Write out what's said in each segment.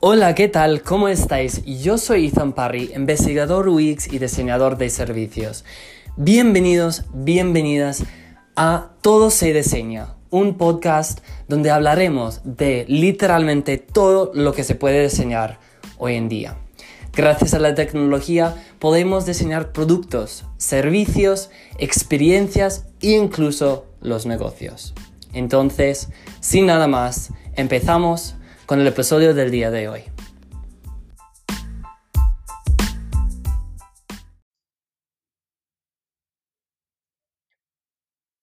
Hola, ¿qué tal? ¿Cómo estáis? Yo soy Ethan Parry, investigador UX y diseñador de servicios. Bienvenidos, bienvenidas a Todo se diseña, un podcast donde hablaremos de literalmente todo lo que se puede diseñar hoy en día. Gracias a la tecnología podemos diseñar productos, servicios, experiencias e incluso los negocios. Entonces, sin nada más, empezamos con el episodio del día de hoy.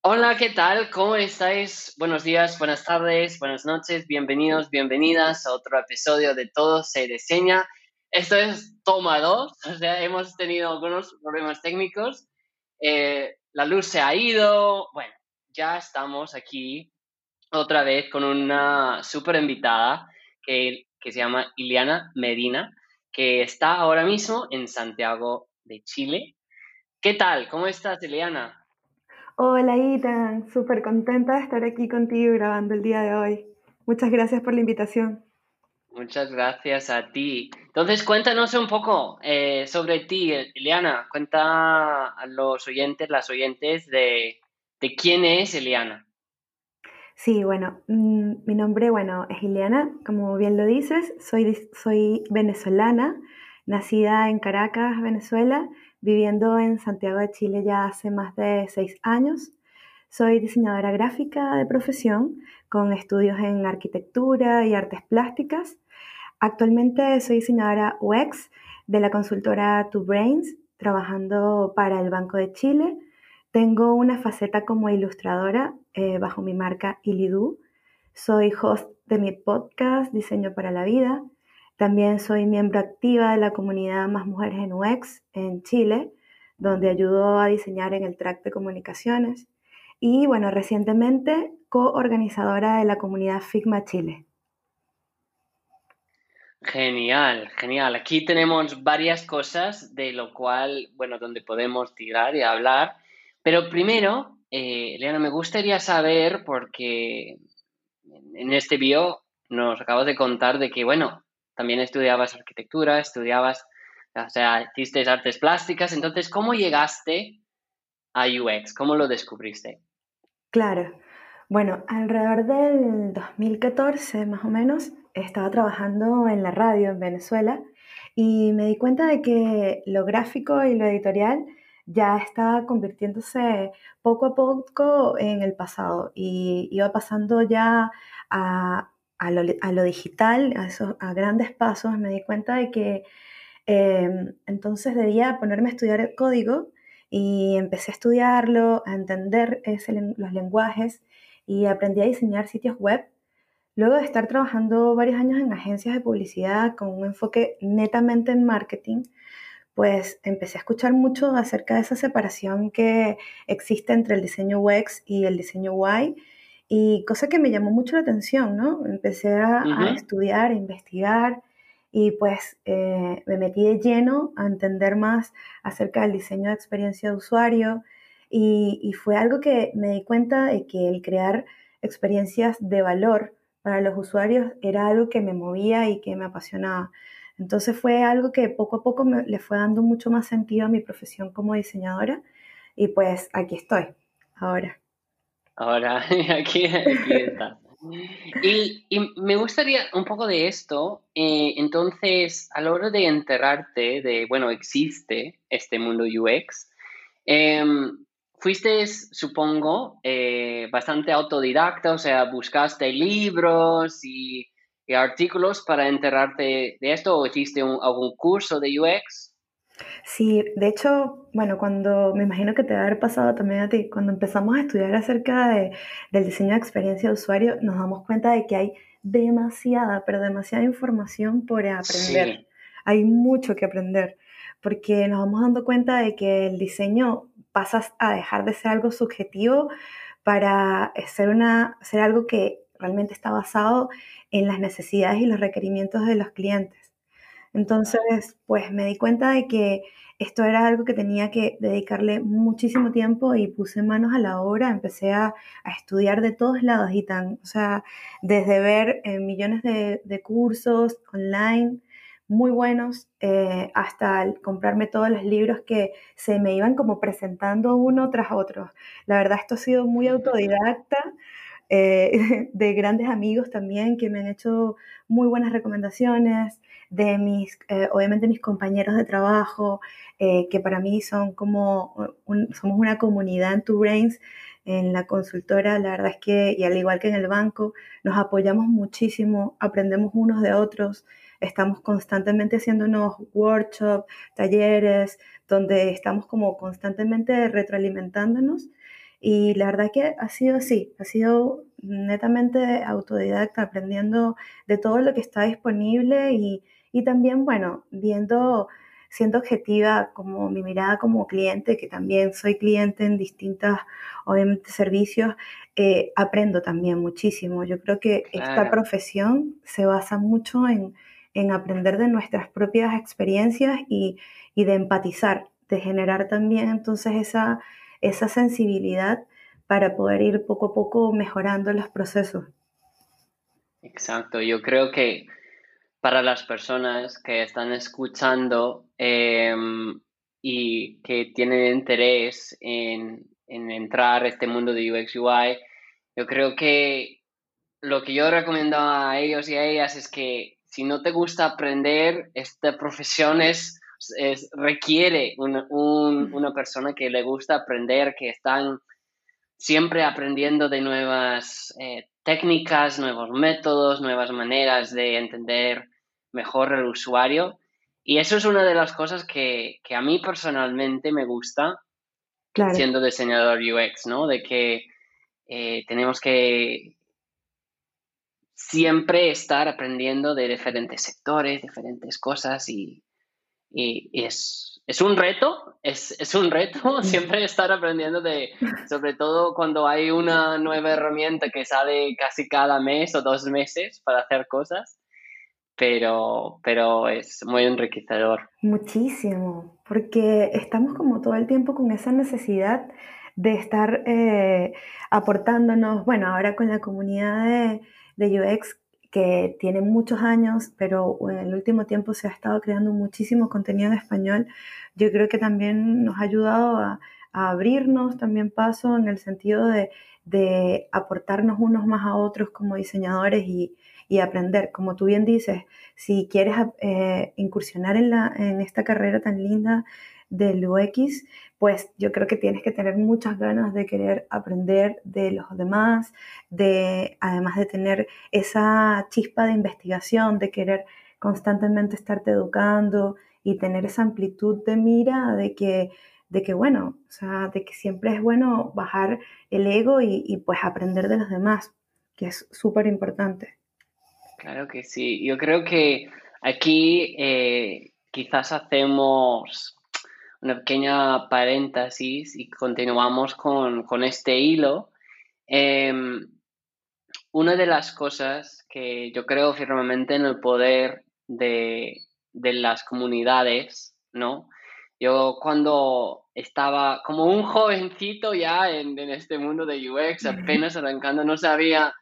Hola, ¿qué tal? ¿Cómo estáis? Buenos días, buenas tardes, buenas noches, bienvenidos, bienvenidas a otro episodio de Todo se diseña. Esto es toma dos, o sea, hemos tenido algunos problemas técnicos, eh, la luz se ha ido, bueno, ya estamos aquí otra vez con una súper invitada que, se llama Ileana Medina, que está ahora mismo en Santiago de Chile. ¿Qué tal? ¿Cómo estás, Ileana? Hola, Itan. Súper contenta de estar aquí contigo grabando el día de hoy. Muchas gracias por la invitación. Muchas gracias a ti. Entonces, cuéntanos un poco eh, sobre ti, Eliana. Cuenta a los oyentes, las oyentes, de, de quién es Eliana. Sí, bueno, mm, mi nombre, bueno, es Ileana, como bien lo dices, soy, soy venezolana, nacida en Caracas, Venezuela, viviendo en Santiago de Chile ya hace más de seis años. Soy diseñadora gráfica de profesión, con estudios en arquitectura y artes plásticas. Actualmente soy diseñadora UX de la consultora Two Brains, trabajando para el Banco de Chile tengo una faceta como ilustradora eh, bajo mi marca Ilidu. Soy host de mi podcast Diseño para la Vida. También soy miembro activa de la comunidad Más Mujeres en UX en Chile, donde ayudo a diseñar en el track de comunicaciones. Y bueno, recientemente coorganizadora de la comunidad Figma Chile. Genial, genial. Aquí tenemos varias cosas de lo cual, bueno, donde podemos tirar y hablar. Pero primero, eh, me gustaría saber, porque en este bio nos acabas de contar de que, bueno, también estudiabas arquitectura, estudiabas, o sea, hiciste artes plásticas, entonces, ¿cómo llegaste a UX? ¿Cómo lo descubriste? Claro. Bueno, alrededor del 2014 más o menos estaba trabajando en la radio en Venezuela y me di cuenta de que lo gráfico y lo editorial ya estaba convirtiéndose poco a poco en el pasado y iba pasando ya a, lo, digital, a, a grandes pasos. Me di cuenta de que em, entonces debía ponerme a estudiar el código y empecé a estudiarlo, a entender los lenguajes y aprendí a diseñar sitios web. Luego de estar trabajando varios años en agencias de publicidad con un enfoque netamente en marketing, pues empecé a escuchar mucho acerca de esa separación que existe entre el diseño UX y el diseño UI y cosa que me llamó mucho la atención, ¿no? Empecé a, estudiar, a investigar y pues eh, me metí de lleno a entender más acerca del diseño de experiencia de usuario y, y fue algo que me di cuenta de que el crear experiencias de valor para los usuarios era algo que me movía y que me apasionaba. Entonces fue algo que poco a poco me, le fue dando mucho más sentido a mi profesión como diseñadora y pues aquí estoy, ahora. Ahora, aquí, aquí está. Y, me gustaría un poco de esto. Eh, entonces, a la hora de enterarte de, bueno, existe este mundo UX, em, fuiste, supongo, eh, bastante autodidacta, o sea, buscaste libros y artículos para enterarte de esto o hiciste algún curso de UX? Sí, de hecho, bueno, cuando me imagino que te va a haber pasado también a ti, cuando empezamos a estudiar acerca de, del diseño de experiencia de usuario, nos damos cuenta de que hay demasiada, pero demasiada información por aprender. Hay mucho que aprender, porque nos vamos dando cuenta de que el diseño pasa a dejar de ser algo subjetivo para ser, una, ser algo que realmente está basado en las necesidades y los requerimientos de los clientes. Entonces, pues me di cuenta de que esto era algo que tenía que dedicarle muchísimo tiempo y puse manos a la obra, empecé a, estudiar de todos lados y tan, o sea, desde ver eh, millones de, cursos online muy buenos eh, hasta comprarme todos los libros que se me iban como presentando uno tras otro. La verdad, esto ha sido muy autodidacta. Eh, de grandes amigos también que me han hecho muy buenas recomendaciones, de mis, obviamente mis compañeros de trabajo, eh, que para mí son como, somos una comunidad en Two Brains, en la consultora, la verdad es que, y al igual que en el banco, nos apoyamos muchísimo, aprendemos unos de otros, estamos constantemente haciendo unos workshops, talleres, donde estamos como constantemente retroalimentándonos. Y la verdad que ha sido así, ha sido netamente autodidacta, aprendiendo de todo lo que está disponible y, y también, bueno, viendo siendo objetiva como mi mirada como cliente, que también soy cliente en distintos, obviamente, servicios, eh, aprendo también muchísimo. Yo creo que esta profesión se basa mucho en, aprender de nuestras propias experiencias y, de empatizar, de generar también entonces esa, esa sensibilidad para poder ir poco a poco mejorando los procesos. Exacto, yo creo que para las personas que están escuchando em, y que tienen interés en, entrar a este mundo de UX UI, yo creo que lo que yo recomiendo a ellos y a ellas es que si no te gusta aprender, esta profesión es, requiere una persona que le gusta aprender, que están siempre aprendiendo de nuevas eh, técnicas, nuevos métodos, nuevas maneras de entender mejor el usuario. Y eso es una de las cosas que, a mí personalmente me gusta siendo diseñador UX, ¿no? De que eh, tenemos que siempre estar aprendiendo de diferentes sectores, diferentes cosas y, es, un reto, es, es, un reto siempre estar aprendiendo de, sobre todo cuando hay una nueva herramienta que sale casi cada mes o dos meses para hacer cosas pero, pero es muy enriquecedor. Muchísimo, porque estamos como todo el tiempo con esa necesidad de estar eh, aportándonos, bueno, ahora con la comunidad de, de UX que tiene muchos años, pero en el último tiempo se ha estado creando muchísimo contenido en español, yo creo que también nos ha ayudado a, abrirnos también paso en el sentido de, aportarnos unos más a otros como diseñadores y, y aprender. Como tú bien dices, si quieres eh, incursionar en, la, en esta carrera tan linda del UX, pues yo creo que tienes que tener muchas ganas de querer aprender de los demás, de además de tener esa chispa de investigación, de querer constantemente estarte educando y tener esa amplitud de mira de que, de que bueno, o sea, de que siempre es bueno bajar el ego y, pues aprender de los demás, que es súper importante. Claro que sí. Yo creo que aquí eh, quizás hacemos una pequeña paréntesis y continuamos con, este hilo. Em, una de las cosas que yo creo firmemente en el poder de, las comunidades, ¿no? Yo cuando estaba como un jovencito ya en, en este mundo de UX, apenas arrancando, no sabía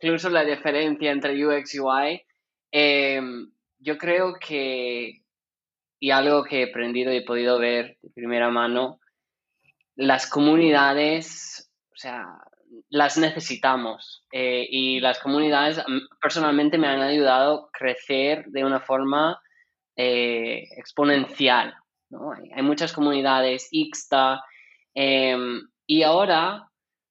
incluso la diferencia entre UX y UI, em, yo creo que, y algo que he aprendido y he podido ver de primera mano, las comunidades, o sea, las necesitamos eh, y las comunidades personalmente me han ayudado a crecer de una forma eh, exponencial. Hay, muchas comunidades, Ixta, em, y ahora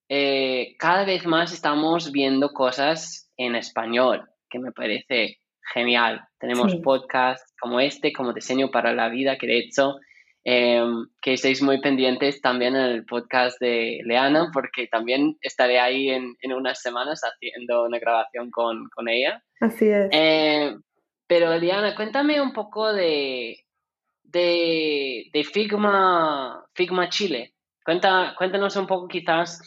eh, cada vez más estamos viendo cosas en español, que me parece genial. Tenemos podcasts como este, como Diseño para la Vida, que de hecho em, que estéis muy pendientes también en el podcast de Leana, porque también estaré ahí en, unas semanas haciendo una grabación con, ella. Así es. Eh, pero Leana, cuéntame un poco de, de, Figma, Figma Chile. Cuenta, cuéntanos un poco quizás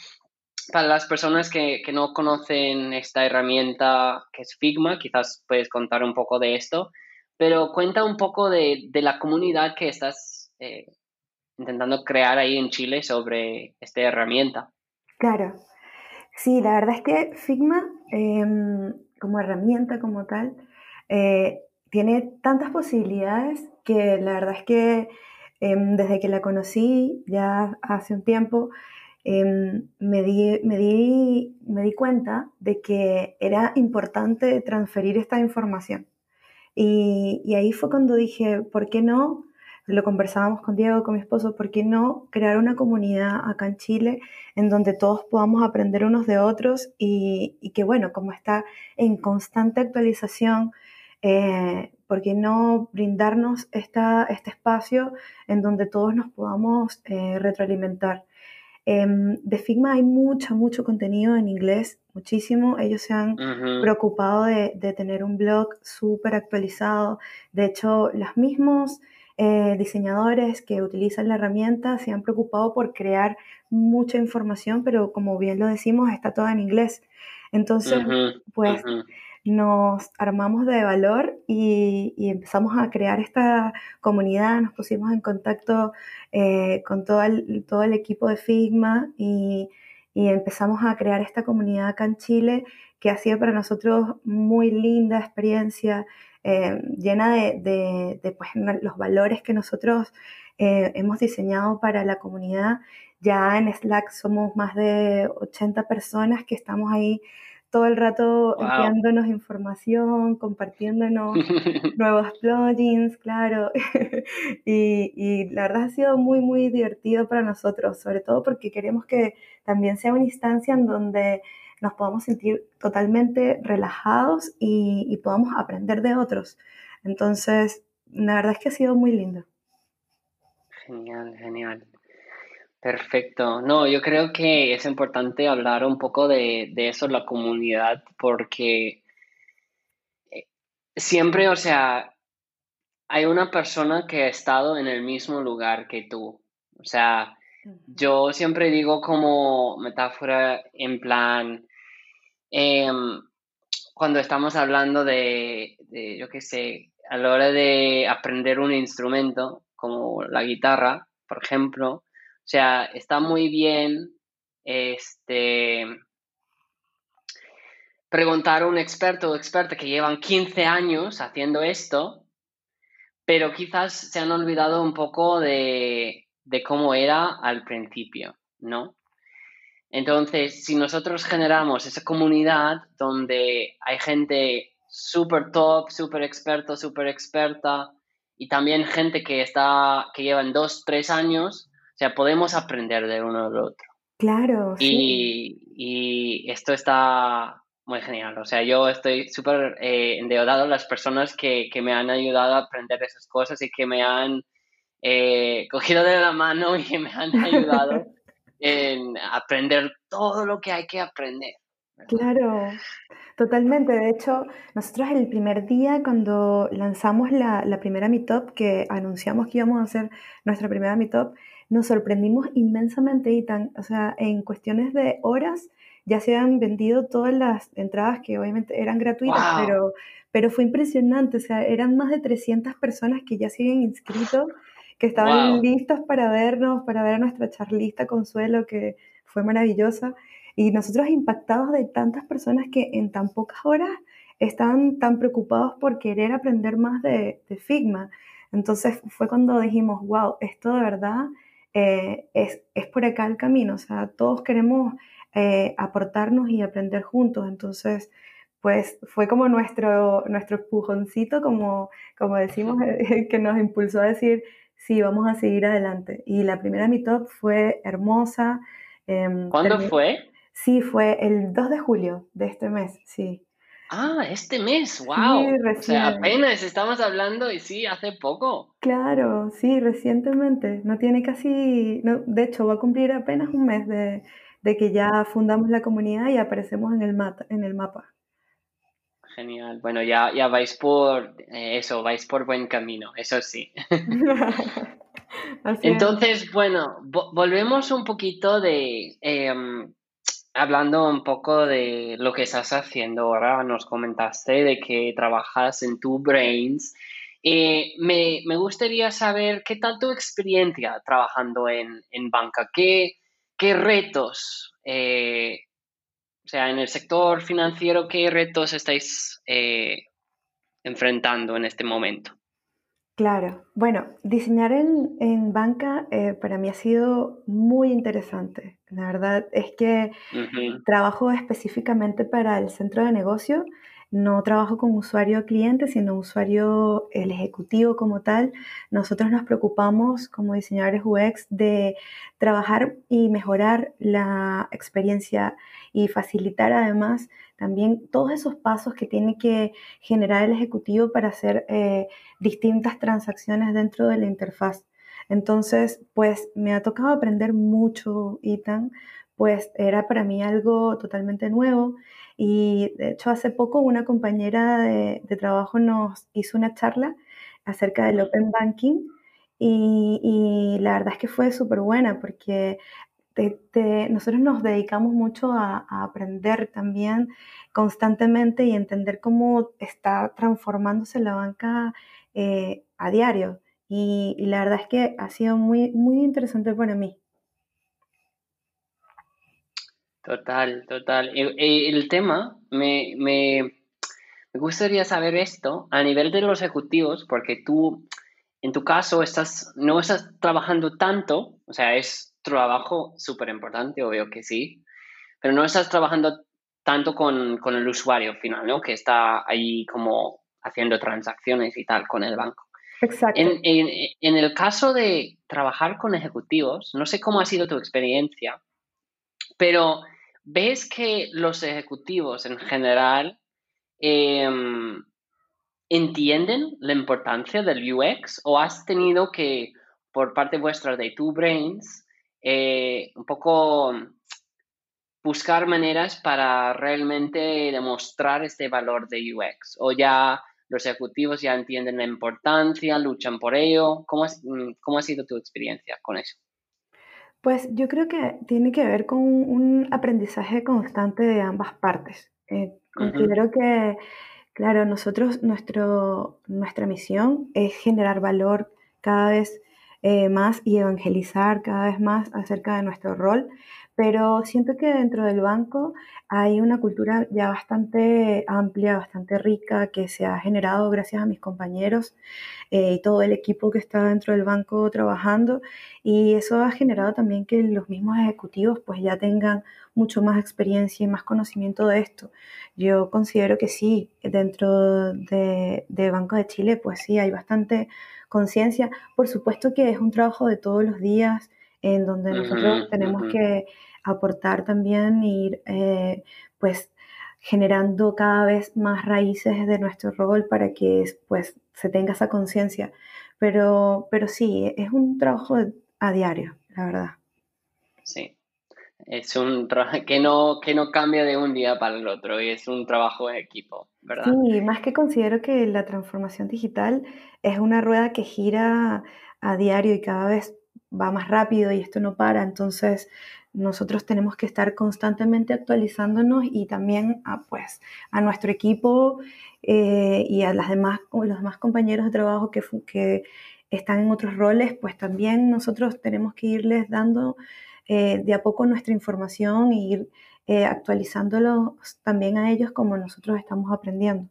para las personas que, no conocen esta herramienta que es Figma, quizás puedes contar un poco de esto, pero cuenta un poco de, la comunidad que estás eh, intentando crear ahí en Chile sobre esta herramienta. Claro, sí, la verdad es que Figma em, como herramienta como tal eh, tiene tantas posibilidades que la verdad es que em, desde que la conocí ya hace un tiempo, em, me, di, me, di, me di cuenta de que era importante transferir esta información. Y, ahí fue cuando dije, ¿por qué no? Lo conversábamos con Diego, con mi esposo, ¿por qué no crear una comunidad acá en Chile en donde todos podamos aprender unos de otros y, y que, bueno, como está en constante actualización, eh, ¿por qué no brindarnos esta, este espacio en donde todos nos podamos eh, retroalimentar? Em, de Figma hay mucho, mucho contenido en inglés, muchísimo. Ellos se han preocupado de, de, tener un blog súper actualizado. De hecho, los mismos eh, diseñadores que utilizan la herramienta se han preocupado por crear mucha información, pero como bien lo decimos, está toda en inglés. Entonces, pues nos armamos de valor y, empezamos a crear esta comunidad, nos pusimos en contacto eh, con todo el, todo el equipo de Figma y, empezamos a crear esta comunidad acá en Chile que ha sido para nosotros muy linda experiencia, eh, llena de, pues, los valores que nosotros eh, hemos diseñado para la comunidad. Ya en Slack somos más de 80 personas que estamos ahí todo el rato enviándonos información, compartiéndonos nuevos plugins, claro. y, la verdad ha sido muy, muy divertido para nosotros, sobre todo porque queremos que también sea una instancia en donde nos podamos sentir totalmente relajados y, y podamos aprender de otros. Entonces, la verdad es que ha sido muy lindo. Genial, genial. Perfecto. No, yo creo que es importante hablar un poco de, de eso, la comunidad, porque eh, siempre, o sea, hay una persona que ha estado en el mismo lugar que tú. O sea, yo siempre digo como metáfora en plan, em, cuando estamos hablando de, de, yo qué sé, a la hora de aprender un instrumento, como la guitarra, por ejemplo, o sea, está muy bien este, preguntar a un experto o experta que llevan 15 años haciendo esto, pero quizás se han olvidado un poco de, de cómo era al principio, ¿no? Entonces, si nosotros generamos esa comunidad donde hay gente súper top, súper experto, súper experta, y también gente que está, que llevan dos, tres años, o sea, podemos aprender de uno del otro. Claro. Y, y esto está muy genial. O sea, yo estoy súper eh, endeudado a las personas que, que, me han ayudado a aprender esas cosas y que me han eh, cogido de la mano y que me han ayudado en aprender todo lo que hay que aprender. Claro, totalmente. De hecho, nosotros el primer día cuando lanzamos la, la primera Meetup, que anunciamos que íbamos a hacer nuestra primera Meetup, nos sorprendimos inmensamente y tan, o sea, en cuestiones de horas ya se han vendido todas las entradas que obviamente eran gratuitas, pero, pero fue impresionante, o sea, eran más de 300 personas que ya siguen inscritos, que estaban listos para vernos, para ver a nuestra charlista Consuelo, que fue maravillosa, y nosotros impactados de tantas personas que en tan pocas horas estaban tan preocupados por querer aprender más de, de Figma. Entonces fue cuando dijimos, wow, esto de verdad eh, es, es, por acá el camino, o sea, todos queremos eh, aportarnos y aprender juntos, entonces, pues fue como nuestro, nuestro empujoncito, como, como decimos, que nos impulsó a decir, sí, vamos a seguir adelante. Y la primera Meetup fue hermosa. Em, ¿Cuándo fue? Sí, fue el 2 de julio de este mes, sí. Ah, este mes, wow. o sea, apenas estamos hablando y sí, hace poco. Claro, sí, recientemente. No tiene casi, no, de hecho, va a cumplir apenas un mes de, que ya fundamos la comunidad y aparecemos en el, en el mapa. Genial. Bueno, ya, ya vais por eh, eso, vais por buen camino, eso sí. Entonces, bueno, volvemos un poquito de em, hablando un poco de lo que estás haciendo ahora, nos comentaste de que trabajas en tu Brains Eh, me, gustaría saber qué tal tu experiencia trabajando en, banca, qué, qué retos, eh, o sea, en el sector financiero, qué retos estáis eh, enfrentando en este momento. Claro, bueno, diseñar en, banca para mí ha sido muy interesante. La verdad es que trabajo específicamente para el centro de negocio no trabajo con usuario cliente, sino usuario el ejecutivo como tal. Nosotros nos preocupamos como diseñadores UX de trabajar y mejorar la experiencia y facilitar además también todos esos pasos que tiene que generar el ejecutivo para hacer eh, distintas transacciones dentro de la interfaz. Entonces, pues me ha tocado aprender mucho, Ethan, pues era para mí algo totalmente nuevo y de hecho hace poco una compañera de, trabajo nos hizo una charla acerca del Open Banking y, la verdad es que fue súper buena porque nosotros nos dedicamos mucho a, aprender también constantemente y entender cómo está transformándose la banca eh, a diario. Y, y, la verdad es que ha sido muy, muy interesante para mí. Total, total. El, tema, me, me, gustaría saber esto a nivel de los ejecutivos, porque tú, en tu caso, estás, no estás trabajando tanto, o sea, es trabajo súper importante, obvio que sí, pero no estás trabajando tanto con, el usuario final, ¿no? Que está ahí como haciendo transacciones y tal con el banco. Exacto. En, en, el caso de trabajar con ejecutivos, no sé cómo ha sido tu experiencia, pero ¿ves que los ejecutivos en general em, entienden la importancia del UX o has tenido que, por parte vuestra de Two Brains, eh, un poco buscar maneras para realmente demostrar este valor de UX? ¿O ya los ejecutivos ya entienden la importancia, luchan por ello? ¿Cómo, cómo ha sido tu experiencia con eso? Pues yo creo que tiene que ver con un aprendizaje constante de ambas partes. Eh, considero que, claro, nosotros, nuestro, nuestra misión es generar valor cada vez eh, más y evangelizar cada vez más acerca de nuestro rol, pero siento que dentro del banco hay una cultura ya bastante amplia, bastante rica, que se ha generado gracias a mis compañeros eh, y todo el equipo que está dentro del banco trabajando, y eso ha generado también que los mismos ejecutivos pues ya tengan mucho más experiencia y más conocimiento de esto. Yo considero que sí, dentro de, de Banco de Chile pues sí, hay bastante conciencia. Por supuesto que es un trabajo de todos los días, en donde nosotros tenemos que aportar también ir eh, pues generando cada vez más raíces de nuestro rol para que pues se tenga esa conciencia. Pero, pero sí, es un trabajo a diario, la verdad. Sí, es un trabajo que no, que no cambia de un día para el otro y es un trabajo en equipo, ¿verdad? Sí, más que considero que la transformación digital es una rueda que gira a diario y cada vez va más rápido y esto no para, entonces nosotros tenemos que estar constantemente actualizándonos y también a, pues, a nuestro equipo eh, y a las demás, los demás compañeros de trabajo que, están en otros roles, pues también nosotros tenemos que irles dando eh, de a poco nuestra información e ir eh, actualizándolo también a ellos como nosotros estamos aprendiendo.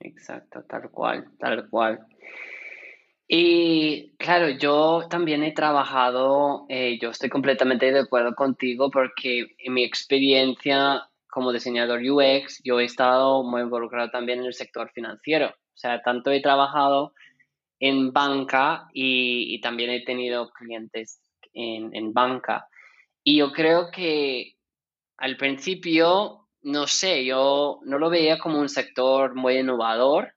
Exacto, tal cual, tal cual. Y claro, yo también he trabajado, eh, yo estoy completamente de acuerdo contigo porque en mi experiencia como diseñador UX, yo he estado muy involucrado también en el sector financiero. O sea, tanto he trabajado en banca y, también he tenido clientes en, en banca. Y yo creo que al principio, no sé, yo no lo veía como un sector muy innovador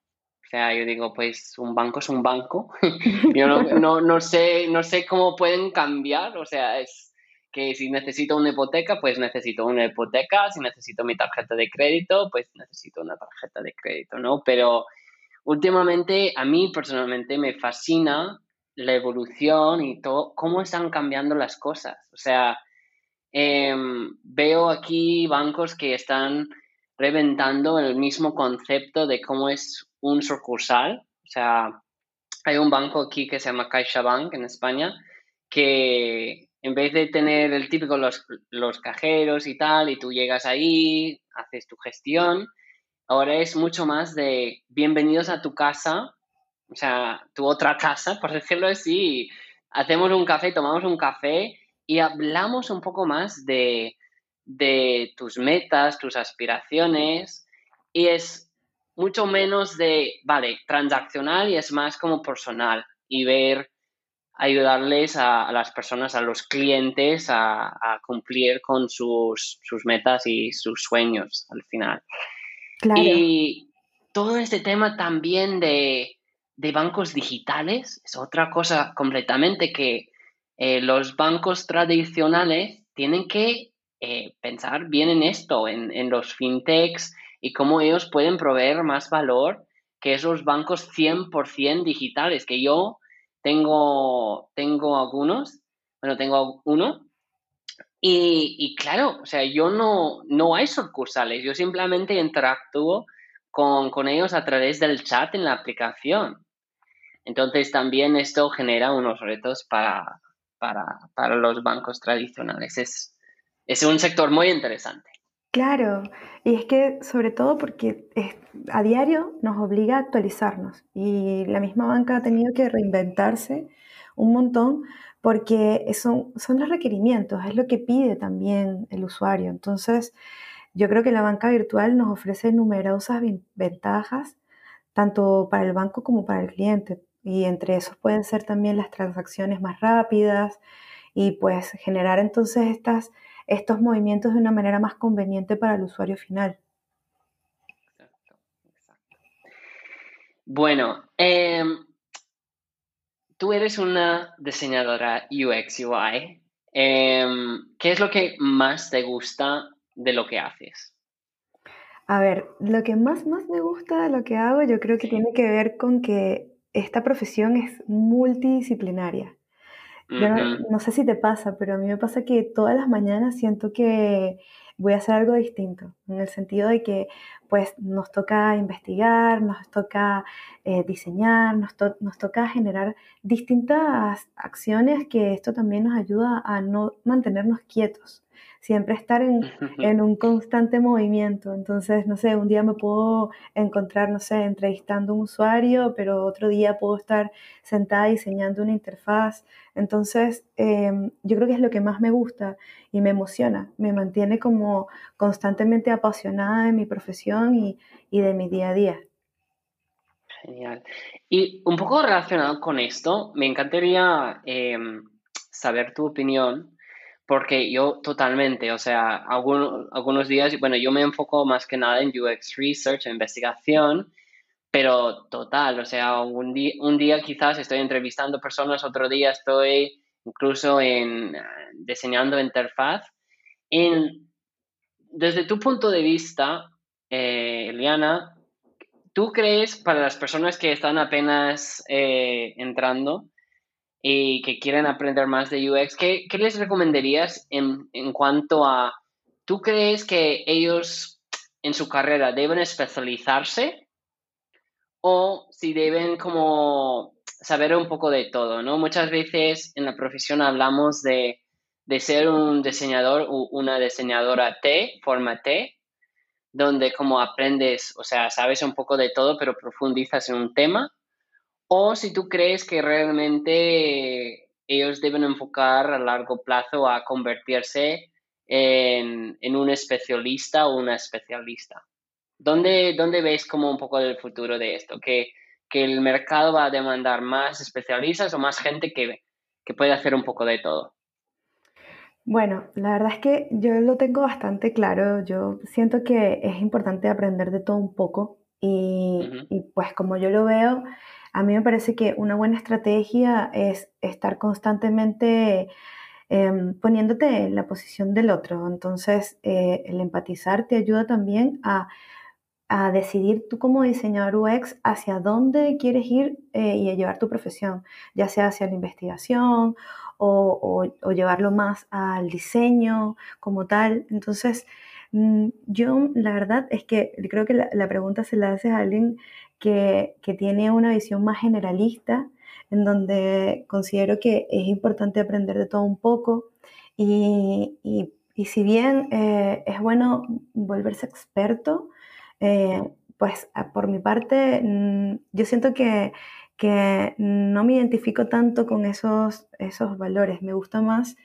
o sea, yo digo, pues un banco es un banco. yo no, no, sé, no sé cómo pueden cambiar. O sea, es que si necesito una hipoteca, pues necesito una hipoteca. Si necesito mi tarjeta de crédito, pues necesito una tarjeta de crédito, ¿no? Pero últimamente a mí personalmente me fascina la evolución y todo, cómo están cambiando las cosas. O sea, em, veo aquí bancos que están reventando el mismo concepto de cómo es un sucursal. O sea, hay un banco aquí que se llama CaixaBank en España que en vez de tener el típico los, los cajeros y tal, y tú llegas ahí, haces tu gestión, ahora es mucho más de bienvenidos a tu casa, o sea, tu otra casa, por decirlo así, hacemos un café, tomamos un café y hablamos un poco más de, de tus metas, tus aspiraciones, y es mucho menos de, vale, transaccional y es más como personal y ver ayudarles a, las personas, a los clientes a, cumplir con sus, metas y sus sueños al final. Y todo este tema también de, bancos digitales es otra cosa completamente que eh, los bancos tradicionales tienen que eh, pensar bien en esto, en, en los fintechs y cómo ellos pueden proveer más valor que esos bancos 100% digitales, que yo tengo, tengo algunos, bueno, tengo uno. Y, claro, o sea, yo no, no hay sucursales, yo simplemente interactúo con, ellos a través del chat en la aplicación. Entonces también esto genera unos retos para, para, los bancos tradicionales. Es, es un sector muy interesante. Claro, y es que sobre todo porque a diario nos obliga a actualizarnos y la misma banca ha tenido que reinventarse un montón porque son, son los requerimientos, es lo que pide también el usuario. Entonces, yo creo que la banca virtual nos ofrece numerosas ventajas, tanto para el banco como para el cliente. Y entre esos pueden ser también las transacciones más rápidas y pues generar entonces estas estos movimientos de una manera más conveniente para el usuario final. Exacto, exacto. Bueno, em, tú eres una diseñadora UX UI. Em, ¿Qué es lo que más te gusta de lo que haces? A ver, lo que más, más me gusta de lo que hago, yo creo que tiene que ver con que esta profesión es multidisciplinaria no, sé si te pasa, pero a mí me pasa que todas las mañanas siento que voy a hacer algo distinto, en el sentido de que pues nos toca investigar, nos toca eh, diseñar, nos, nos toca generar distintas acciones que esto también nos ayuda a no mantenernos quietos siempre estar en, un constante movimiento. Entonces, no sé, un día me puedo encontrar, no sé, entrevistando a un usuario, pero otro día puedo estar sentada diseñando una interfaz. Entonces, em, yo creo que es lo que más me gusta y me emociona, me mantiene como constantemente apasionada de mi profesión y, de mi día a día. Genial. Y un poco relacionado con esto, me encantaría em, saber tu opinión porque yo totalmente, o sea, algunos, algunos días, bueno, yo me enfoco más que nada en UX Research, en investigación, pero total, o sea, un día, un día quizás estoy entrevistando personas, otro día estoy incluso en diseñando interfaz. En, desde tu punto de vista, eh, Eliana, ¿tú crees para las personas que están apenas eh, entrando, y que quieren aprender más de UX, ¿qué, les recomendarías en, cuanto a, ¿tú crees que ellos en su carrera deben especializarse o si deben como saber un poco de todo, ¿no? Muchas veces en la profesión hablamos de, de ser un diseñador o una diseñadora T, forma T, donde como aprendes, o sea, sabes un poco de todo, pero profundizas en un tema o si tú crees que realmente ellos deben enfocar a largo plazo a convertirse en, un especialista o una especialista. ¿Dónde, ¿Dónde, ves como un poco el futuro de esto? ¿Que, ¿Que, el mercado va a demandar más especialistas o más gente que, que puede hacer un poco de todo? Bueno, la verdad es que yo lo tengo bastante claro. Yo siento que es importante aprender de todo un poco y, y pues como yo lo veo, a mí me parece que una buena estrategia es estar constantemente em, poniéndote en la posición del otro. Entonces, eh, el empatizar te ayuda también a, decidir tú como diseñador UX hacia dónde quieres ir eh, y a llevar tu profesión, ya sea hacia la investigación o, llevarlo más al diseño como tal. Entonces, Mm, yo, la verdad es que creo que la, pregunta se la hace a alguien que, tiene una visión más generalista, en donde considero que es importante aprender de todo un poco y, si bien eh, es bueno volverse experto, eh, pues por mi parte, mm, yo siento que, que, no me identifico tanto con esos, esos valores. Me gusta más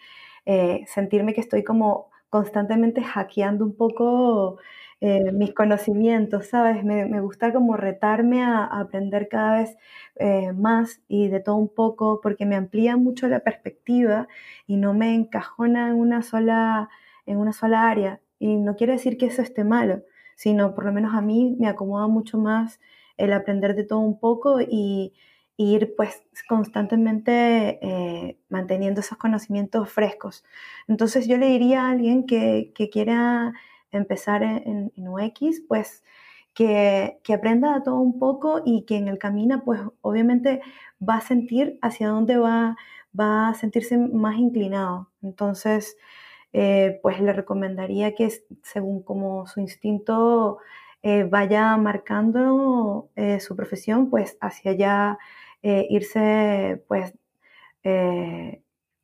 eh, sentirme que estoy como constantemente hackeando un poco eh, mis conocimientos, ¿sabes? Me, gusta como retarme a, aprender cada vez eh, más y de todo un poco porque me amplía mucho la perspectiva y no me encajona en una sola, en una sola área. Y no quiere decir que eso esté malo, sino por lo menos a mí me acomoda mucho más el aprender de todo un poco y, ir pues constantemente eh, manteniendo esos conocimientos frescos. Entonces yo le diría a alguien que, quiera empezar en, UX, pues que, que, aprenda de todo un poco y que en el camino pues obviamente va a sentir hacia dónde va, va a sentirse más inclinado. Entonces eh, pues le recomendaría que según como su instinto eh, vaya marcando su profesión, pues hacia allá eh, irse pues eh,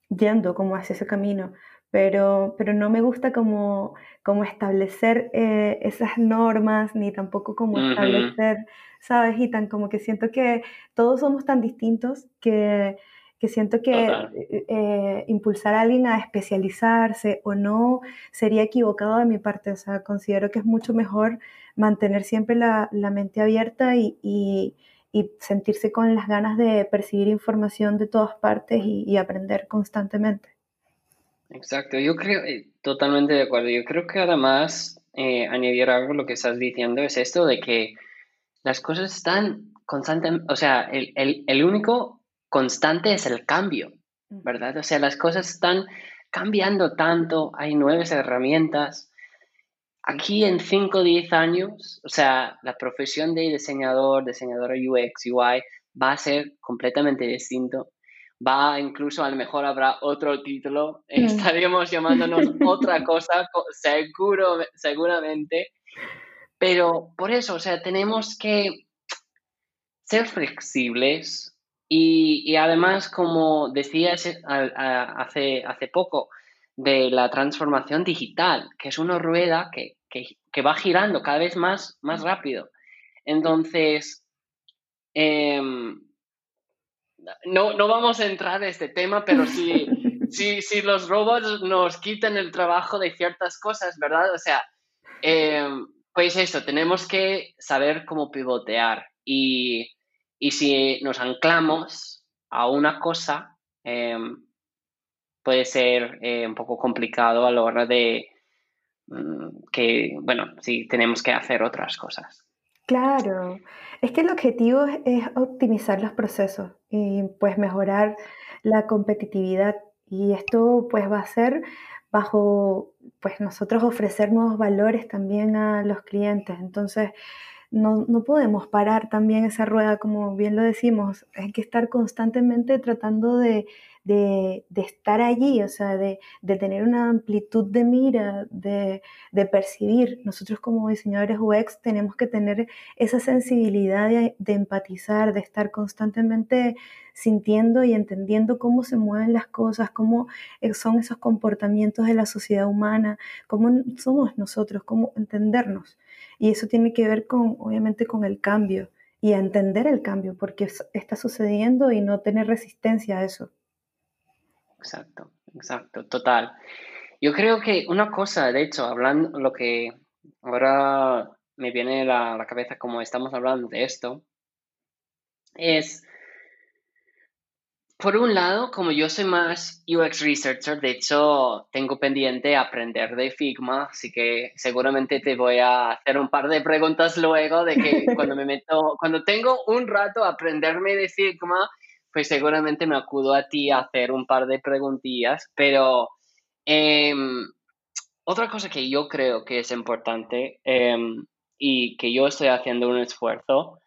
yendo como hacia ese camino. Pero, pero no me gusta como, como establecer eh, esas normas, ni tampoco como establecer, ¿sabes? Y tan como que siento que todos somos tan distintos que, que siento que impulsar a alguien a especializarse o no sería equivocado de mi parte. O sea, considero que es mucho mejor mantener siempre la, la mente abierta y, y sentirse con las ganas de percibir información de todas partes y, aprender constantemente. Exacto, yo creo, eh, totalmente de acuerdo, yo creo que además eh, añadir algo a lo que estás diciendo es esto de que las cosas están constantemente, o sea, el, el, el único constante es el cambio, ¿verdad? O sea, las cosas están cambiando tanto, hay nuevas herramientas, aquí en 5 o 10 años, o sea, la profesión de diseñador, diseñadora UX, UI, va a ser completamente distinto. Va, incluso a lo mejor habrá otro título, mm. estaríamos llamándonos otra cosa, seguro, seguramente. Pero por eso, o sea, tenemos que ser flexibles y, y además, como decías hace, hace poco, de la transformación digital, que es una rueda que que, va girando cada vez más, más rápido. Entonces, em, no, no vamos a entrar en este tema, pero si, si, los robots nos quitan el trabajo de ciertas cosas, ¿verdad? O sea, em, pues eso, tenemos que saber cómo pivotear y, si nos anclamos a una cosa, em, puede ser eh, un poco complicado a la hora de, Mm, que, bueno, sí tenemos que hacer otras cosas. Claro, es que el objetivo es, optimizar los procesos y pues mejorar la competitividad y esto pues va a ser bajo pues nosotros ofrecer nuevos valores también a los clientes. Entonces, no, no, podemos parar también esa rueda, como bien lo decimos, hay que estar constantemente tratando de, de, estar allí, o sea, de, tener una amplitud de mira, de, percibir. Nosotros como diseñadores UX tenemos que tener esa sensibilidad de, empatizar, de estar constantemente sintiendo y entendiendo cómo se mueven las cosas, cómo eh, son esos comportamientos de la sociedad humana, cómo somos nosotros, cómo entendernos. Y eso tiene que ver con, obviamente, con el cambio y a entender el cambio, porque está sucediendo y no tener resistencia a eso. Exacto, exacto, total. Yo creo que una cosa, de hecho, hablando lo que ahora me viene a la, cabeza como estamos hablando de esto, es, por un lado, como yo soy más UX Researcher, de hecho, tengo pendiente aprender de Figma, así que seguramente te voy a hacer un par de preguntas luego de que cuando me meto, cuando tengo un rato a aprenderme de Figma, pues seguramente me acudo a ti a hacer un par de preguntillas, pero em, otra cosa que yo creo que es importante em, y que yo estoy haciendo un esfuerzo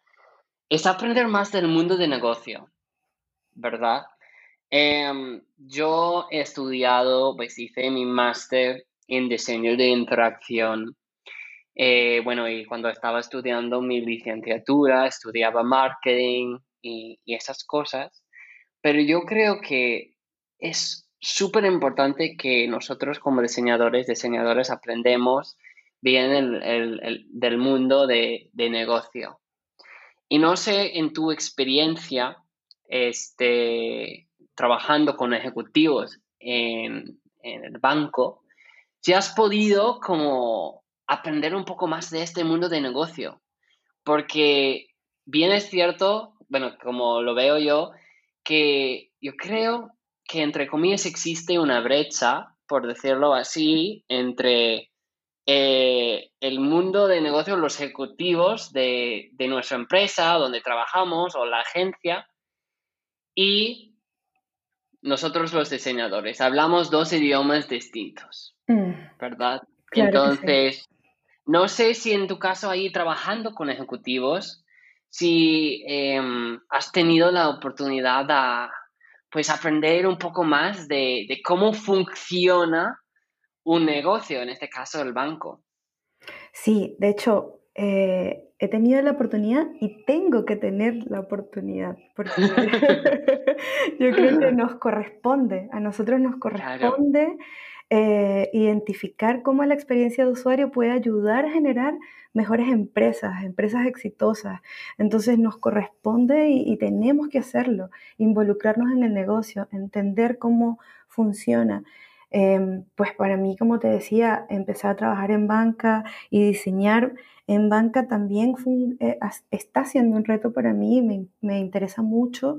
es aprender más del mundo de negocio, ¿verdad? Em, yo he estudiado, pues hice mi máster en diseño de interacción. Eh, bueno, y cuando estaba estudiando mi licenciatura, estudiaba marketing y, esas cosas, pero yo creo que es súper importante que nosotros como diseñadores, diseñadores, aprendemos bien el, del mundo de, de, negocio. Y no sé, en tu experiencia, este, trabajando con ejecutivos en, en el banco, si has podido como aprender un poco más de este mundo de negocio. Porque bien es cierto, bueno, como lo veo yo, que yo creo que entre comillas existe una brecha, por decirlo así, entre eh, el mundo de negocios, los ejecutivos de, de, nuestra empresa, donde trabajamos, o la agencia, y nosotros los diseñadores. Hablamos dos idiomas distintos, mm. ¿verdad? Entonces, no sé si en tu caso ahí trabajando con ejecutivos, si em, has tenido la oportunidad de pues aprender un poco más de, de, cómo funciona un negocio, en este caso el banco. Sí, de hecho, eh, he tenido la oportunidad y tengo que tener la oportunidad, porque yo creo que nos corresponde, a nosotros nos corresponde eh, identificar cómo la experiencia de usuario puede ayudar a generar mejores empresas, empresas exitosas. Entonces nos corresponde y, tenemos que hacerlo, involucrarnos en el negocio, entender cómo funciona. Em, pues para mí, como te decía, empezar a trabajar en banca y diseñar en banca también eh, está siendo un reto para mí, me, me interesa mucho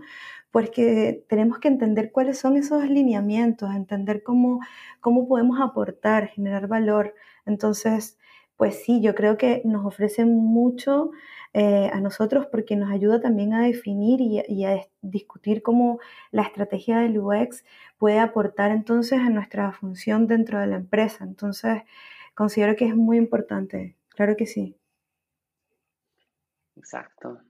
porque tenemos que entender cuáles son esos lineamientos, entender cómo, cómo podemos aportar, generar valor. Entonces, pues sí, yo creo que nos ofrece mucho eh, a nosotros porque nos ayuda también a definir y, a discutir cómo la estrategia del UX puede aportar entonces a nuestra función dentro de la empresa. Entonces, considero que es muy importante, claro que sí. Exacto.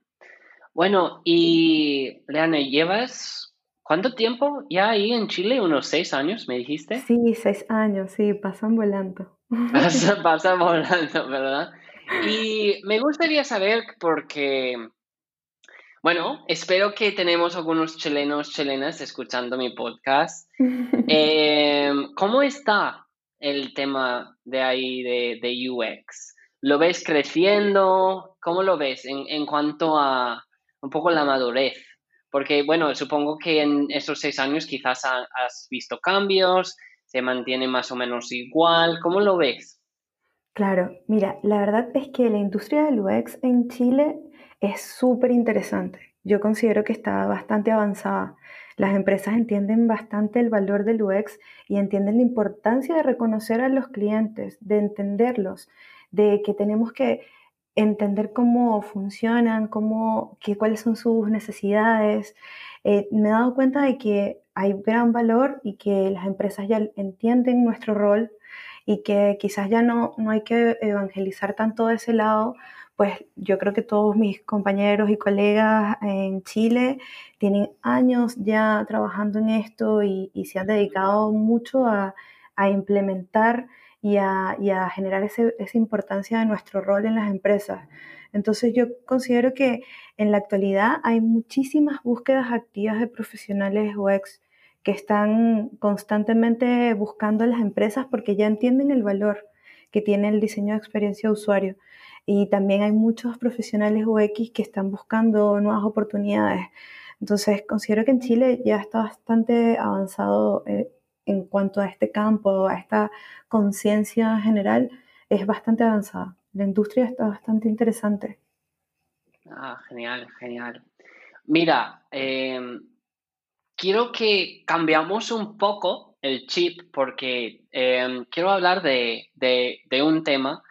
Bueno, y Leane, ¿llevas cuánto tiempo ya ahí en Chile? ¿Unos seis años, me dijiste? Sí, seis años, sí, pasan volando. Pasan, volando, ¿verdad? Y me gustaría saber porque, bueno, espero que tenemos algunos chilenos, chilenas escuchando mi podcast. Em, ¿Cómo está el tema de ahí de, de, UX? ¿Lo ves creciendo? ¿Cómo lo ves en, en cuanto a un poco la madurez. Porque, bueno, supongo que en esos seis años quizás has visto cambios, se mantiene más o menos igual. ¿Cómo lo ves? Claro, mira, la verdad es que la industria del UX en Chile es súper interesante. Yo considero que está bastante avanzada. Las empresas entienden bastante el valor del UX y entienden la importancia de reconocer a los clientes, de entenderlos, de que tenemos que entender cómo funcionan, cómo, que, cuáles son sus necesidades. Eh, me he dado cuenta de que hay gran valor y que las empresas ya entienden nuestro rol y que quizás ya no, no hay que evangelizar tanto de ese lado, pues yo creo que todos mis compañeros y colegas en Chile tienen años ya trabajando en esto y, y se han dedicado mucho a, a implementar y a, generar esa importancia de nuestro rol en las empresas. Entonces yo considero que en la actualidad hay muchísimas búsquedas activas de profesionales UX que están constantemente buscando las empresas porque ya entienden el valor que tiene el diseño de experiencia de usuario. Y también hay muchos profesionales UX que están buscando nuevas oportunidades. Entonces, considero que en Chile ya está bastante avanzado eh, en cuanto a este campo, a esta conciencia general, es bastante avanzada. La industria está bastante interesante. Ah, genial, genial. Mira, em, quiero que cambiamos un poco el chip porque em, quiero hablar de, un tema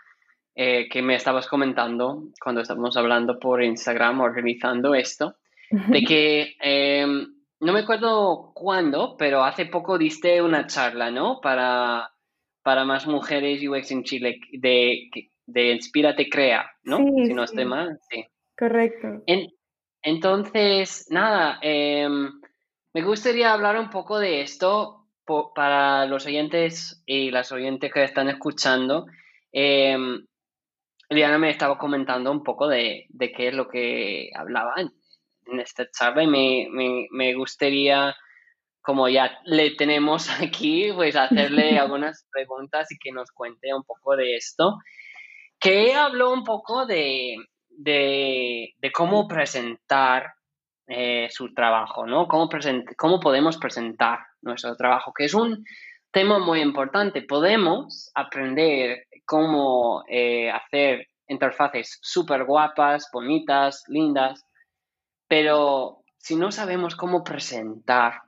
eh, que me estabas comentando cuando estábamos hablando por Instagram organizando esto, de que em, no me acuerdo cuándo, pero hace poco diste una charla, ¿no? Para, para más mujeres UX en Chile, de, de Inspírate Crea, ¿no? Sí, si no estoy mal, sí. Correcto. entonces, nada, em, me gustaría hablar un poco de esto para los oyentes y las oyentes que están escuchando, eh, Liana me estaba comentando un poco de, qué es lo que hablaba en, esta charla y me, me, gustaría, como ya le tenemos aquí, pues hacerle algunas preguntas y que nos cuente un poco de esto. Que habló un poco de, de, cómo presentar eh, su trabajo, ¿no? Cómo, cómo podemos presentar nuestro trabajo, que es un tema muy importante. Podemos aprender cómo eh, hacer interfaces súper guapas, bonitas, lindas, pero si no sabemos cómo presentar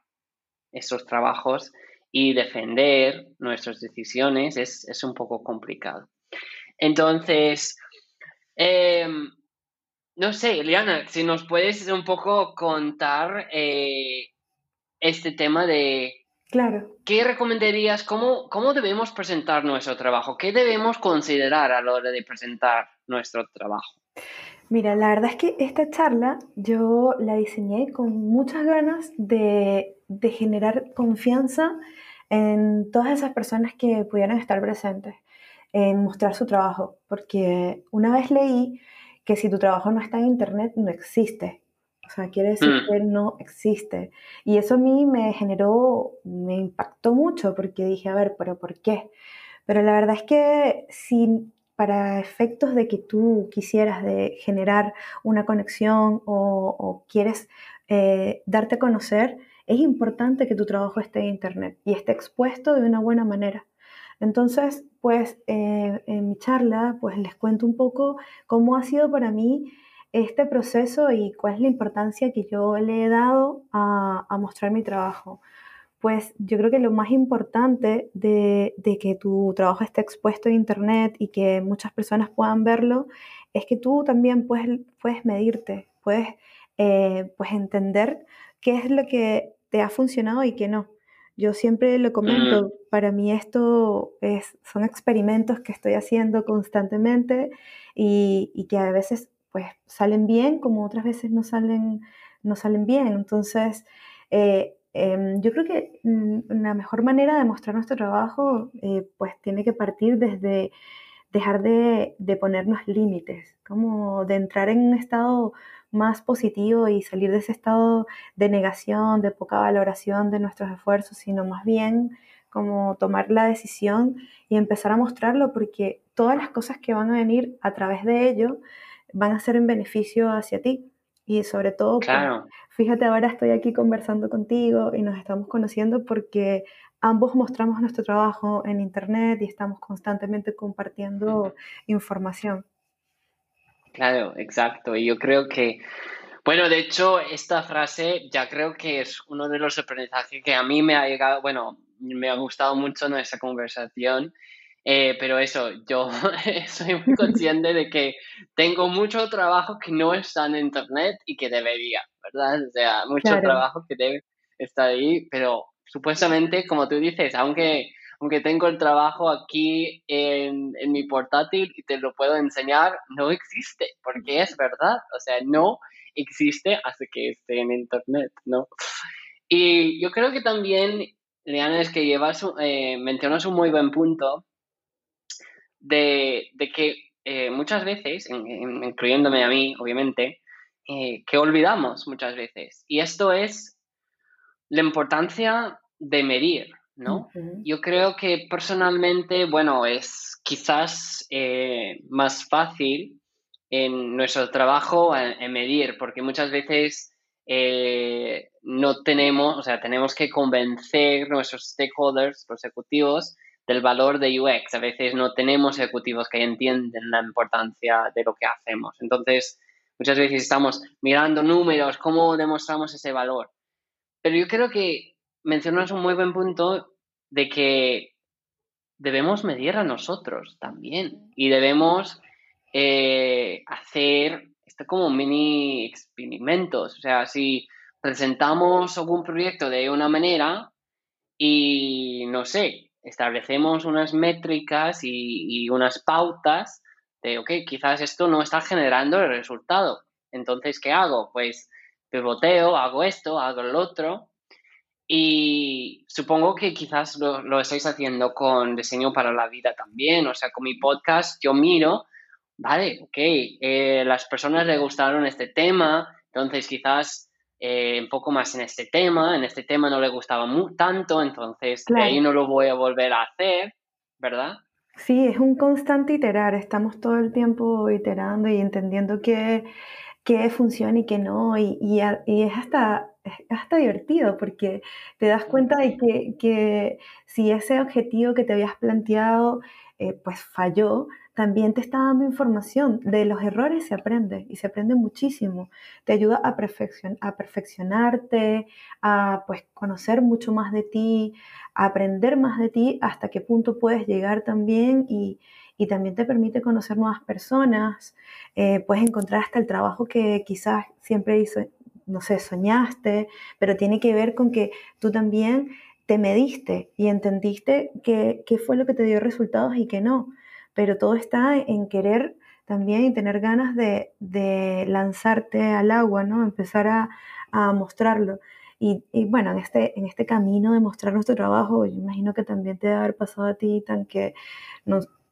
esos trabajos y defender nuestras decisiones, es, un poco complicado. Entonces, em, no sé, Eliana, si nos puedes un poco contar eh, este tema de Claro. ¿Qué recomendarías? Cómo, ¿Cómo debemos presentar nuestro trabajo? ¿Qué debemos considerar a la hora de presentar nuestro trabajo? Mira, la verdad es que esta charla yo la diseñé con muchas ganas de, de generar confianza en todas esas personas que pudieran estar presentes, en mostrar su trabajo, porque una vez leí que si tu trabajo no está en internet, no existe. O sea, quiere decir mm. que no existe. Y eso a mí me generó, me impactó mucho porque dije, a ver, pero ¿por qué? Pero la verdad es que si para efectos de que tú quisieras generar una conexión o, quieres eh, darte a conocer, es importante que tu trabajo esté en Internet y esté expuesto de una buena manera. Entonces, pues eh, en mi charla, pues les cuento un poco cómo ha sido para mí este proceso y cuál es la importancia que yo le he dado a, mostrar mi trabajo. Pues yo creo que lo más importante de, que tu trabajo esté expuesto en Internet y que muchas personas puedan verlo es que tú también puedes, puedes medirte, puedes eh, pues entender qué es lo que te ha funcionado y qué no. Yo siempre lo comento, para mí esto es, son experimentos que estoy haciendo constantemente y, y que a veces pues salen bien, como otras veces no salen, no salen bien. Entonces, eh, em, yo creo que mm, la mejor manera de mostrar nuestro trabajo, eh, pues tiene que partir desde dejar de, ponernos límites, como de entrar en un estado más positivo y salir de ese estado de negación, de poca valoración de nuestros esfuerzos, sino más bien como tomar la decisión y empezar a mostrarlo porque todas las cosas que van a venir a través de ello van a ser en beneficio hacia ti. Y sobre todo, pues, fíjate, ahora estoy aquí conversando contigo y nos estamos conociendo porque ambos mostramos nuestro trabajo en Internet y estamos constantemente compartiendo información. Claro, exacto. Y yo creo que, bueno, de hecho, esta frase ya creo que es uno de los aprendizajes que a mí me ha llegado, bueno, me ha gustado mucho nuestra conversación eh, pero eso, yo soy muy consciente de que tengo mucho trabajo que no está en Internet y que debería, ¿verdad? O sea, mucho trabajo que debe estar ahí, pero supuestamente, como tú dices, aunque, aunque tengo el trabajo aquí en, en mi portátil y te lo puedo enseñar, no existe, porque es verdad, o sea, no existe hasta que esté en Internet, ¿no? Y yo creo que también, Leana, es que llevas, eh, mencionas un muy buen punto de, que eh, muchas veces, incluyéndome a mí, obviamente, eh, que olvidamos muchas veces. Y esto es la importancia de medir, ¿no? Yo creo que personalmente, bueno, es quizás eh, más fácil en nuestro trabajo en, medir, porque muchas veces no tenemos, o sea, tenemos que convencer nuestros stakeholders, los ejecutivos, del valor de UX. A veces no tenemos ejecutivos que entienden la importancia de lo que hacemos. Entonces, muchas veces estamos mirando números, cómo demostramos ese valor. Pero yo creo que mencionas un muy buen punto de que debemos medir a nosotros también y debemos eh, hacer esto como mini experimentos. O sea, si presentamos algún proyecto de una manera y no sé, establecemos unas métricas y, unas pautas de, ok, quizás esto no está generando el resultado. Entonces, ¿qué hago? Pues pivoteo, hago esto, hago el otro. Y supongo que quizás lo, lo, estáis haciendo con diseño para la vida también. O sea, con mi podcast yo miro, vale, ok, eh, las personas le gustaron este tema, entonces quizás eh, un poco más en este tema, en este tema no le gustaba tanto, entonces de ahí no lo voy a volver a hacer, ¿verdad? Sí, es un constante iterar, estamos todo el tiempo iterando y entendiendo qué, qué funciona y qué no, y, y, y es hasta hasta divertido porque te das cuenta de que, que si ese objetivo que te habías planteado eh, pues falló, también te está dando información. De los errores se aprende y se aprende muchísimo. Te ayuda a, a perfeccionarte, a pues conocer mucho más de ti, a aprender más de ti, hasta qué punto puedes llegar también y, y también te permite conocer nuevas personas. Eh, puedes encontrar hasta el trabajo que quizás siempre hizo, no sé, soñaste, pero tiene que ver con que tú también te mediste y entendiste qué, fue lo que te dio resultados y qué no. Pero todo está en querer también y tener ganas de, lanzarte al agua, ¿no? Empezar a, mostrarlo. Y, bueno, en este, en este camino de mostrar nuestro trabajo, yo imagino que también te debe haber pasado a ti, tan que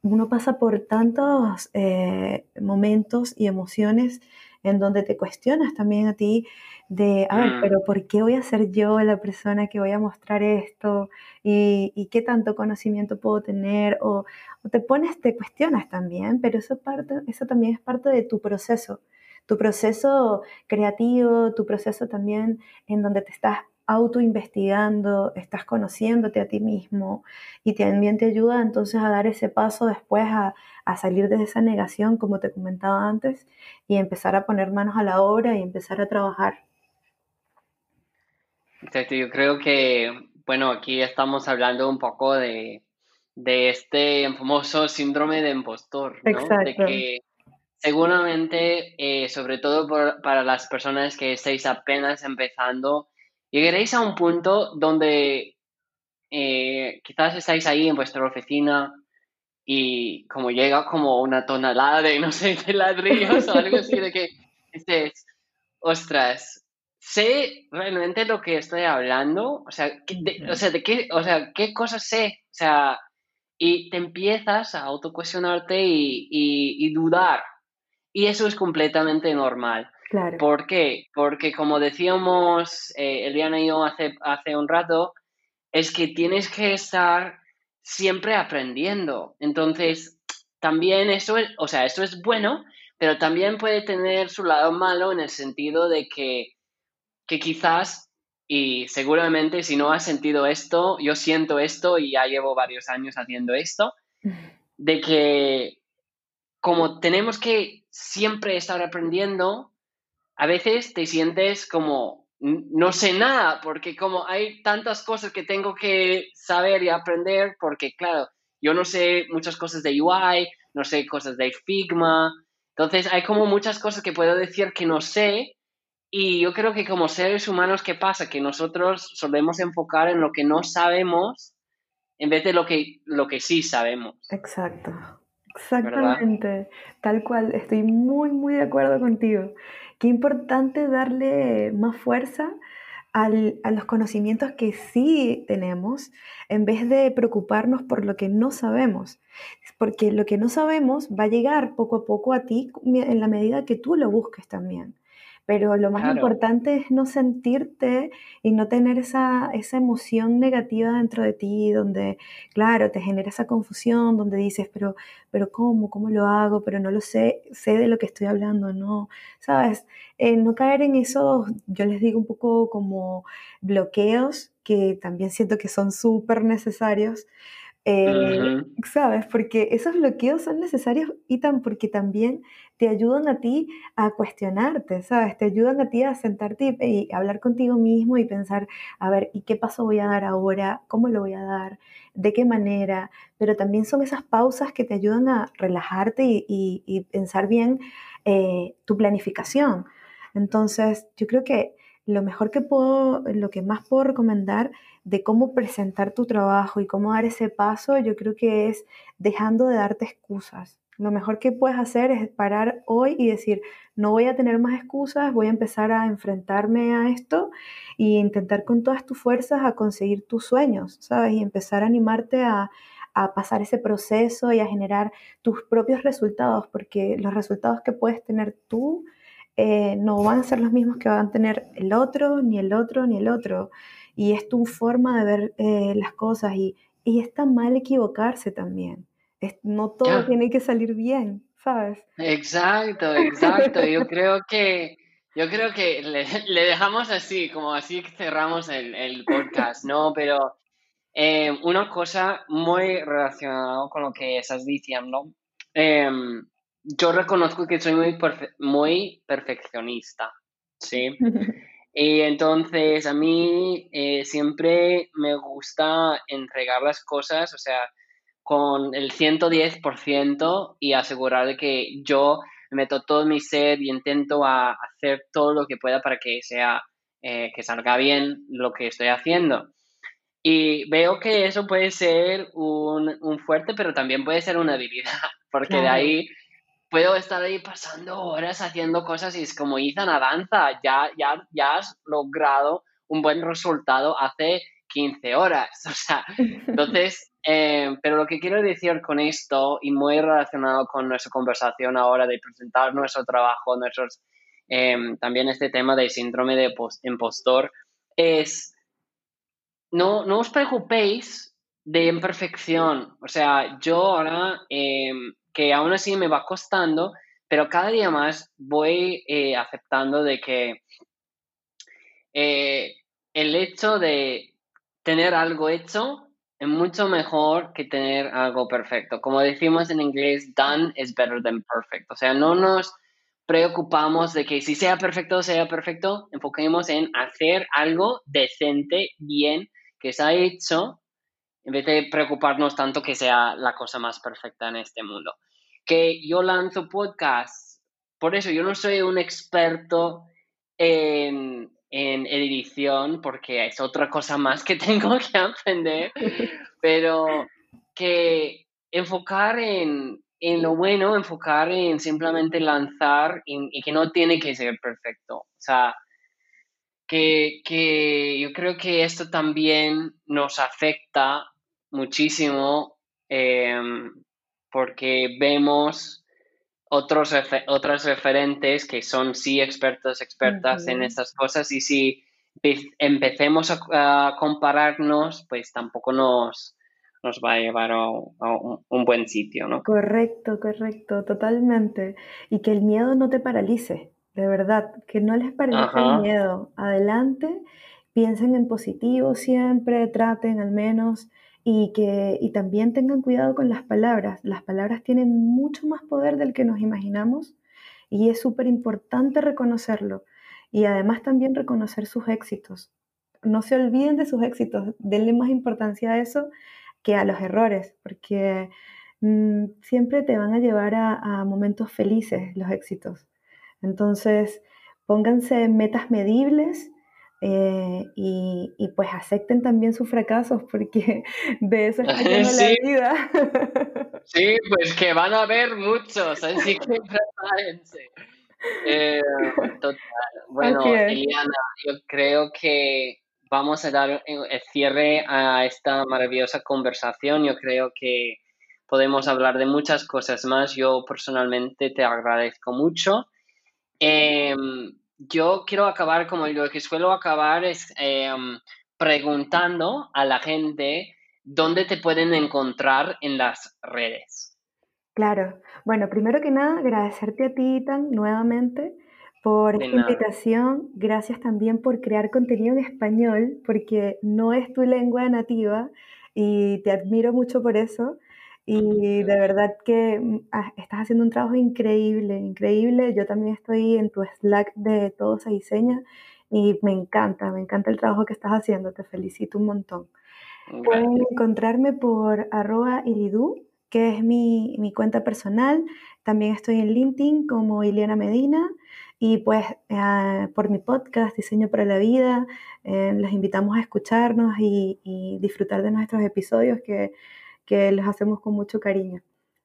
uno pasa por tantos eh, momentos y emociones en donde te cuestionas también a ti de, a ver, mm. pero ¿por qué voy a ser yo la persona que voy a mostrar esto? ¿Y, qué tanto conocimiento puedo tener? O, te pones, te cuestionas también, pero eso, parte, eso también es parte de tu proceso, tu proceso creativo, tu proceso también en donde te estás autoinvestigando, estás conociéndote a ti mismo y también te ayuda entonces a dar ese paso después a, salir de esa negación, como te comentaba antes, y empezar a poner manos a la obra y empezar a trabajar. Exacto, yo creo que, bueno, aquí estamos hablando un poco de, este famoso síndrome de impostor, ¿no? Exacto. De que seguramente, eh, sobre todo para las personas que estáis apenas empezando, llegaréis a un punto donde eh, quizás estáis ahí en vuestra oficina y como llega como una tonalada de, no sé, de ladrillos o algo así, de que dices, ostras, sé realmente lo que estoy hablando, o sea, de, o sea, de qué, o sea, qué cosas sé, o sea, y te empiezas a autocuestionarte y, y dudar. Y eso es completamente normal. ¿Por qué? Porque como decíamos eh, Eliana y yo hace, hace un rato, es que tienes que estar siempre aprendiendo. Entonces, también eso es, o sea, eso es bueno, pero también puede tener su lado malo en el sentido de que, que quizás, y seguramente si no has sentido esto, yo siento esto y ya llevo varios años haciendo esto, de que como tenemos que siempre estar aprendiendo, a veces te sientes como no sé nada, porque como hay tantas cosas que tengo que saber y aprender, porque claro, yo no sé muchas cosas de UI, no sé cosas de Figma, entonces hay como muchas cosas que puedo decir que no sé, y yo creo que como seres humanos, ¿qué pasa? Que nosotros solemos enfocar en lo que no sabemos en vez de lo que, lo que sí sabemos. Exacto, exactamente, tal cual, estoy muy, muy de acuerdo contigo. Qué importante darle más fuerza a los conocimientos que sí tenemos en vez de preocuparnos por lo que no sabemos. Porque lo que no sabemos va a llegar poco a poco a ti en la medida que tú lo busques también. Pero lo más importante es no sentirte y no tener esa, esa emoción negativa dentro de ti, donde, claro, te genera esa confusión, donde dices, pero, pero ¿cómo? ¿Cómo lo hago? Pero no lo sé, sé de lo que estoy hablando, ¿no? ¿Sabes? Eh, no caer en esos, yo les digo un poco como bloqueos, que también siento que son súper necesarios, eh, ¿Sabes? Porque esos bloqueos son necesarios y tan porque también te ayudan a ti a cuestionarte, ¿sabes? Te ayudan a ti a sentarte y, hablar contigo mismo y pensar, a ver, ¿y qué paso voy a dar ahora? ¿Cómo lo voy a dar? ¿De qué manera? Pero también son esas pausas que te ayudan a relajarte y, pensar bien eh, tu planificación. Entonces, yo creo que lo mejor que puedo, lo que más puedo recomendar de cómo presentar tu trabajo y cómo dar ese paso, yo creo que es dejando de darte excusas, Lo mejor que puedes hacer es parar hoy y decir, no voy a tener más excusas, voy a empezar a enfrentarme a esto e intentar con todas tus fuerzas a conseguir tus sueños, ¿sabes? Y empezar a animarte a, a pasar ese proceso y a generar tus propios resultados, porque los resultados que puedes tener tú eh, no van a ser los mismos que van a tener el otro, ni el otro, ni el otro. Y es tu forma de ver eh, las cosas y, y está mal equivocarse también. no todo tiene que salir bien, ¿sabes? Exacto, exacto. Yo creo que, yo creo que le, le dejamos así, como así cerramos el, el podcast, ¿no? Pero eh, una cosa muy relacionada con lo que estás diciendo. Em, yo reconozco que soy muy, muy perfeccionista, ¿sí? y entonces a mí eh, siempre me gusta entregar las cosas, o sea, con el 110% y asegurar de que yo meto todo mi ser y intento a hacer todo lo que pueda para que sea, eh, que salga bien lo que estoy haciendo. Y veo que eso puede ser un, un fuerte, pero también puede ser una debilidad, porque de ahí puedo estar ahí pasando horas haciendo cosas y es como Ethan danza ya, ya, ya has logrado un buen resultado hace 15 horas, o sea, entonces, eh, pero lo que quiero decir con esto y muy relacionado con nuestra conversación ahora de presentar nuestro trabajo, nuestros, eh, también este tema del síndrome de impostor, es no, no os preocupéis de imperfección. O sea, yo ahora, em, que aún así me va costando, pero cada día más voy eh, aceptando de que eh, el hecho de tener algo hecho es mucho mejor que tener algo perfecto. Como decimos en inglés, done is better than perfect. O sea, no nos preocupamos de que si sea perfecto, sea perfecto, enfoquemos en hacer algo decente, bien, que se ha hecho en vez de preocuparnos tanto que sea la cosa más perfecta en este mundo. Que yo lanzo podcast, por eso yo no soy un experto en, en edición, porque es otra cosa más que tengo que aprender, pero que enfocar en, en lo bueno, enfocar en simplemente lanzar y, y, que no tiene que ser perfecto. O sea, que, yo creo que esto también nos afecta muchísimo em, porque vemos otros otras referentes que son sí expertos, expertas en estas cosas y si empecemos a, compararnos, pues tampoco nos, nos va a llevar a, un, un, buen sitio, ¿no? Correcto, correcto, totalmente. Y que el miedo no te paralice de verdad, que no les parezca el miedo. Adelante, piensen en positivo siempre, traten al menos y que y también tengan cuidado con las palabras. Las palabras tienen mucho más poder del que nos imaginamos y es súper importante reconocerlo y además también reconocer sus éxitos. No se olviden de sus éxitos, denle más importancia a eso que a los errores, porque mm, siempre te van a llevar a momentos felices los éxitos. Entonces, pónganse metas medibles eh, y, pues acepten también sus fracasos porque de eso está lleno la vida. sí, pues que van a haber muchos, así que prepárense. Eh, total. Bueno, Eliana, yo creo que vamos a dar el cierre a esta maravillosa conversación. Yo creo que podemos hablar de muchas cosas más. Yo personalmente te agradezco mucho. Em, yo quiero acabar como lo que suelo acabar es em, preguntando a la gente dónde te pueden encontrar en las redes. Claro. Bueno, primero que nada, agradecerte a ti, Tan, nuevamente por esta invitación. Gracias también por crear contenido en español, porque no es tu lengua nativa y te admiro mucho por eso. Y de verdad que mm, ah, estás haciendo un trabajo increíble, increíble. Yo también estoy en tu Slack de Todo se diseña y me encanta, me encanta el trabajo que estás haciendo. Te felicito un montón. Pueden encontrarme por arroba ilidu, que es mi, mi, cuenta personal. También estoy en LinkedIn como Ileana Medina. Y pues ah, por mi podcast Diseño para la Vida, eh, los invitamos a escucharnos y, y disfrutar de nuestros episodios que que les hacemos con mucho cariño.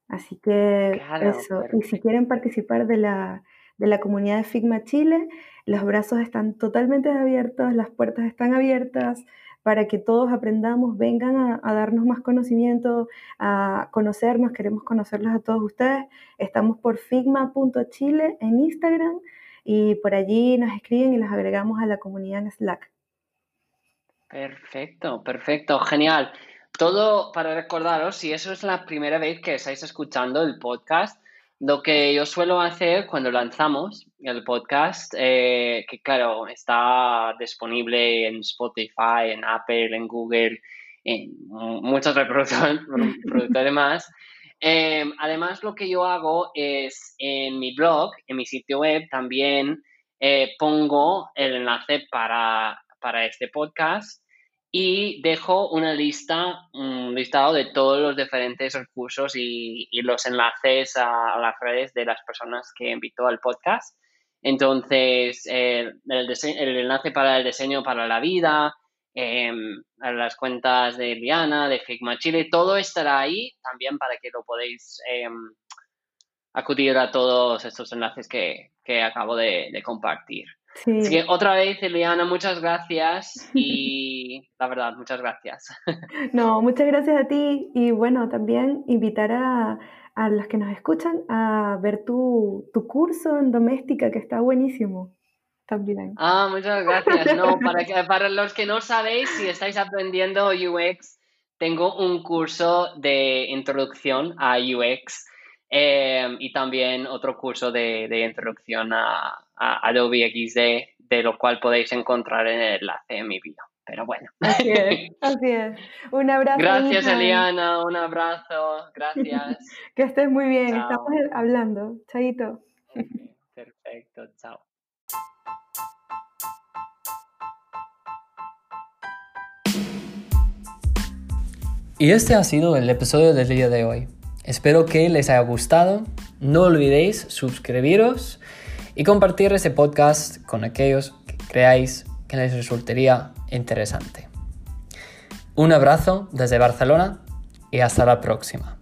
Así que eso, y si quieren participar de la, de la comunidad de Figma Chile, los brazos están totalmente abiertos, las puertas están abiertas para que todos aprendamos, vengan a, darnos más conocimiento, a conocernos, queremos conocerlos a todos ustedes. Estamos por figma.chile en Instagram y por allí nos escriben y los agregamos a la comunidad en Slack. Perfecto, perfecto, genial. Todo para recordaros, si eso es la primera vez que estáis escuchando el podcast, lo que yo suelo hacer cuando lanzamos el podcast, eh, que claro, está disponible en Spotify, en Apple, en Google, en muchos reproductores más. Eh, además, lo que yo hago es en mi blog, en mi sitio web, también eh, pongo el enlace para, para este podcast y dejo una lista, un listado de todos los diferentes recursos y, los enlaces a, las redes de las personas que invito al podcast. Entonces, el, el, enlace para el diseño para la vida, em, las cuentas de Liana, de Figma Chile, todo estará ahí también para que lo podéis em, acudir a todos estos enlaces que, acabo de compartir. Así que otra vez, Eliana, muchas gracias y la verdad, muchas gracias. No, muchas gracias a ti y bueno, también invitar a, a los que nos escuchan a ver tu, tu, curso en doméstica que está buenísimo también. Ah, muchas gracias. No, para, que, para los que no sabéis, si estáis aprendiendo UX, tengo un curso de introducción a UX Em, y también otro curso de, de introducción a, Adobe XD, de lo cual podéis encontrar en el enlace en mi video. Pero bueno. Así es, así es. Un abrazo. Gracias, Eliana. Un abrazo. Gracias. que estés muy bien. Estamos hablando. Chaito. Perfecto. Chao. Y este ha sido el episodio del día de hoy. Espero que les haya gustado. No olvidéis suscribiros y compartir este podcast con aquellos que creáis que les resultaría interesante. Un abrazo desde Barcelona y hasta la próxima.